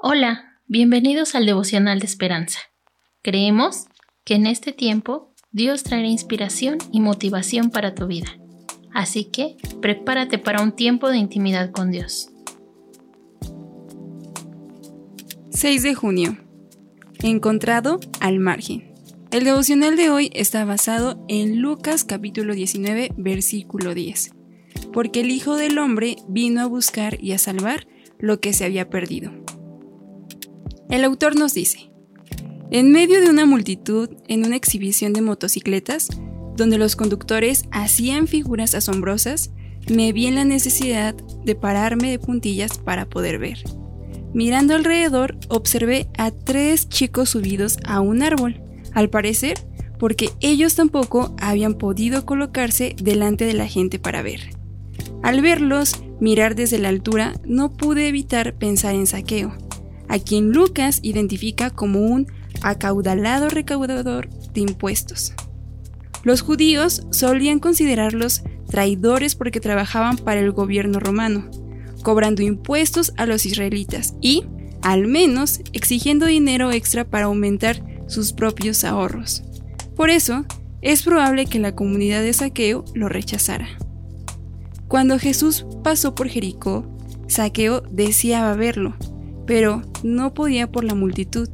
Hola, bienvenidos al devocional de esperanza. Creemos que en este tiempo Dios traerá inspiración y motivación para tu vida. Así que prepárate para un tiempo de intimidad con Dios. 6 de junio. Encontrado al margen. El devocional de hoy está basado en Lucas capítulo 19 versículo 10. Porque el Hijo del Hombre vino a buscar y a salvar lo que se había perdido. El autor nos dice, en medio de una multitud en una exhibición de motocicletas, donde los conductores hacían figuras asombrosas, me vi en la necesidad de pararme de puntillas para poder ver. Mirando alrededor, observé a tres chicos subidos a un árbol, al parecer porque ellos tampoco habían podido colocarse delante de la gente para ver. Al verlos mirar desde la altura, no pude evitar pensar en saqueo a quien Lucas identifica como un acaudalado recaudador de impuestos. Los judíos solían considerarlos traidores porque trabajaban para el gobierno romano, cobrando impuestos a los israelitas y, al menos, exigiendo dinero extra para aumentar sus propios ahorros. Por eso, es probable que la comunidad de Saqueo lo rechazara. Cuando Jesús pasó por Jericó, Saqueo deseaba verlo, pero no podía por la multitud.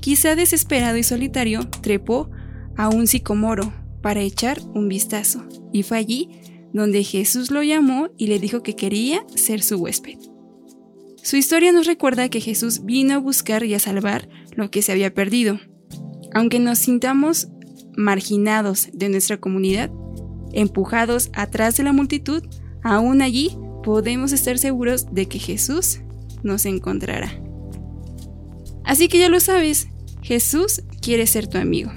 Quizá desesperado y solitario, trepó a un sicomoro para echar un vistazo, y fue allí donde Jesús lo llamó y le dijo que quería ser su huésped. Su historia nos recuerda que Jesús vino a buscar y a salvar lo que se había perdido. Aunque nos sintamos marginados de nuestra comunidad, empujados atrás de la multitud, aún allí podemos estar seguros de que Jesús nos encontrará. Así que ya lo sabes, Jesús quiere ser tu amigo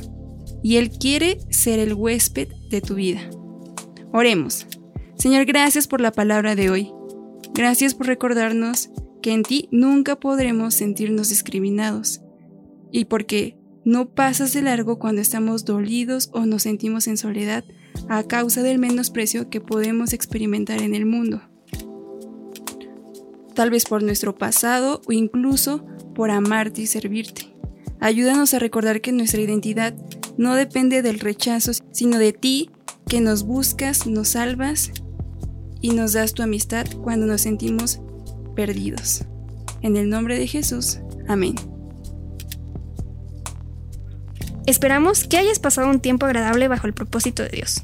y Él quiere ser el huésped de tu vida. Oremos. Señor, gracias por la palabra de hoy. Gracias por recordarnos que en ti nunca podremos sentirnos discriminados y porque no pasas de largo cuando estamos dolidos o nos sentimos en soledad a causa del menosprecio que podemos experimentar en el mundo tal vez por nuestro pasado o incluso por amarte y servirte. Ayúdanos a recordar que nuestra identidad no depende del rechazo, sino de ti, que nos buscas, nos salvas y nos das tu amistad cuando nos sentimos perdidos. En el nombre de Jesús, amén. Esperamos que hayas pasado un tiempo agradable bajo el propósito de Dios.